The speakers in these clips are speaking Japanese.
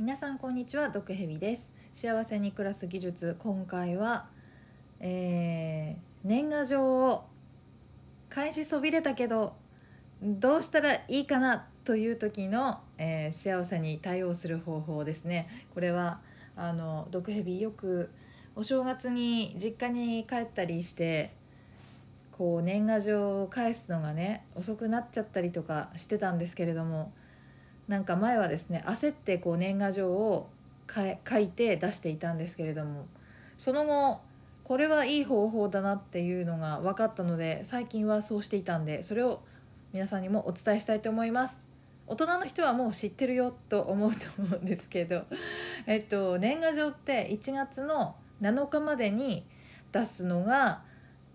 皆さんこんにちは毒蛇です。幸せに暮らす技術今回は、えー年賀状を返しそびれたけどどうしたらいいかなという時の、えー幸せに対応する方法ですね。これはあの毒蛇よくお正月に実家に帰ったりしてこう年賀状を返すのがね遅くなっちゃったりとかしてたんですけれどもなんか前はですね焦ってこう年賀状をかえ書いて出していたんですけれどもその後これはいい方法だなっていうのが分かったので最近はそうしていたんでそれを皆さんにもお伝えしたいと思います。大人の人はもう知ってるよと思うと思うんですけど えっと年賀状って1月の7日までに出すのが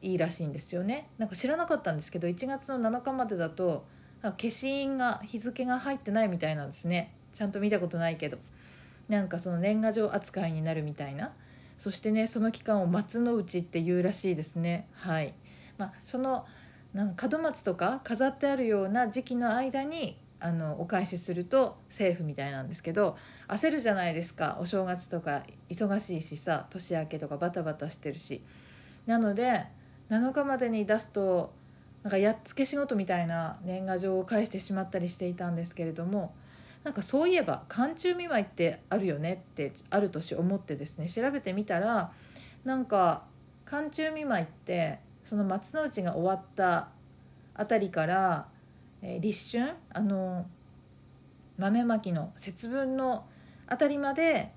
いいらしいんですよね。なんか知らなかったんですけど1月の7日までだとなんか消印が日付が入ってないみたいなんですね。ちゃんと見たことないけど。なんかその年賀状扱いになるみたいな。そしてねその期間を松の内っていうらしいですね。はい、まあ、そのなんか門松とか飾ってあるような時期の間にあのお返しするとセーフみたいなんですけど焦るじゃないですか。お正月とか忙しいしさ年明けとかバタバタしてるし。なので7日までに出すとなんかやっつけ仕事みたいな年賀状を返してしまったりしていたんですけれどもなんかそういえば寒中見舞いってあるよねってある年思ってですね調べてみたらなんか寒中見舞いってその松の内が終わったあたりから、えー立春あの豆まきの節分のあたりまで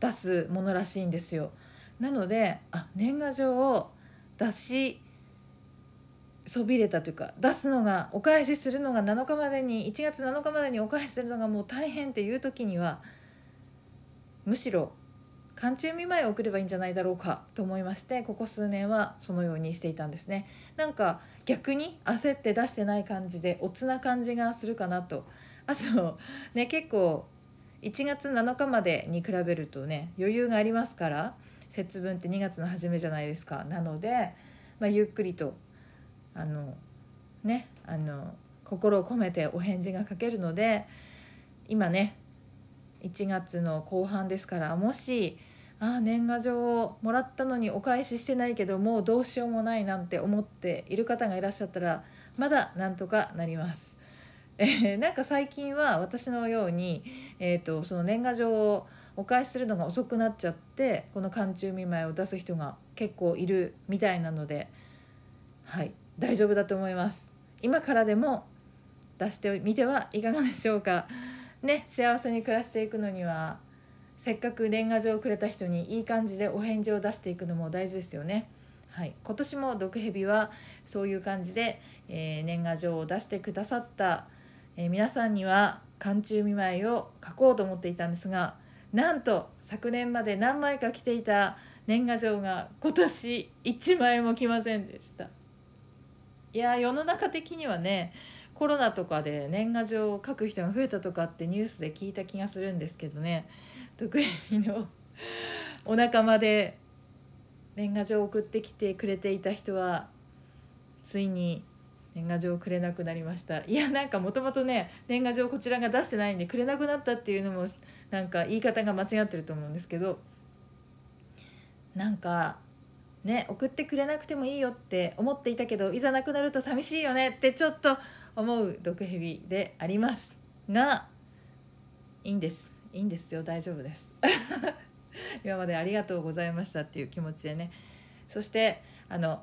出すものらしいんですよ。なのであ年賀状を出しそびれたというか出すのがお返しするのが7日までに1月7日までにお返しするのがもう大変っていう時にはむしろ寒中見舞いを送ればいいんじゃないだろうかと思いましてここ数年はそのようにしていたんですね。なんか逆に焦って出してない感じでおつな感じがするかなと。あとね結構1月7日までに比べるとね余裕がありますから節分って2月の初めじゃないですか。なので、まあ、ゆっくりとあのねあの心を込めてお返事が書けるので今ね1月の後半ですからもしああ年賀状をもらったのにお返ししてないけどもうどうしようもないなんて思っている方がいらっしゃったらまだなんとかなります。えーなんか最近は私のように、えー、とその年賀状をお返しするのが遅くなっちゃってこの寒中見舞いを出す人が結構いるみたいなのではい大丈夫だと思います。今からでも出してみてはいかがでしょうか。ね幸せに暮らしていくのにはせっかく年賀状をくれた人にいい感じでお返事を出していくのも大事ですよね。はい、今年も毒蛇はそういう感じで、えー年賀状を出してくださった、えー皆さんには寒中見舞いを書こうと思っていたんですがなんと昨年まで何枚か来ていた年賀状が今年1枚も来ませんでした。いや世の中的にはねコロナとかで年賀状を書く人が増えたとかってニュースで聞いた気がするんですけどね。毒蛇のお仲間で年賀状を送ってきてくれていた人はついに年賀状をくれなくなりました。いやなんかもともとね年賀状こちらが出してないんでくれなくなったっていうのもなんか言い方が間違ってると思うんですけど。なんかね送ってくれなくてもいいよって思っていたけどいざなくなると寂しいよねってちょっと思う毒蛇でありますがいいんです。いいんですよ。大丈夫です。今までありがとうございましたっていう気持ちでね。そしてあの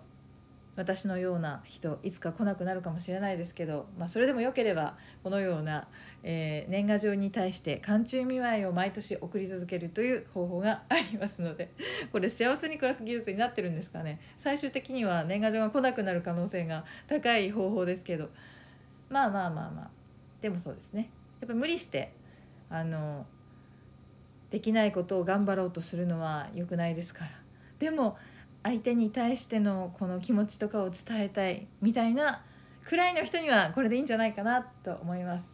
私のような人いつか来なくなるかもしれないですけど、まあ、それでもよければこのような、えー年賀状に対して寒中見舞いを毎年送り続けるという方法がありますのでこれ幸せに暮らす技術になってるんですかね。最終的には年賀状が来なくなる可能性が高い方法ですけどまあまあまあまあでもそうですね。やっぱ無理してあのできないことを頑張ろうとするのは良くないですから。でも相手に対してのこの気持ちとかを伝えたいみたいなくらいの人にはこれでいいんじゃないかなと思います。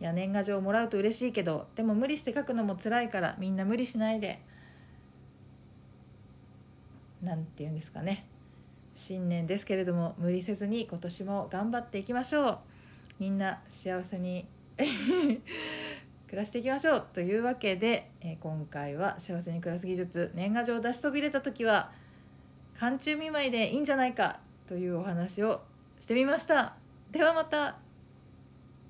いや年賀状をもらうと嬉しいけどでも無理して書くのも辛いからみんな無理しないで。なんて言うんですかね。新年ですけれども無理せずに今年も頑張っていきましょう。みんな幸せに 暮らしていきましょうというわけで、え今回は幸せに暮らす技術年賀状を出しそびれた時は寒中見舞いでいいんじゃないかというお話をしてみました。ではまた。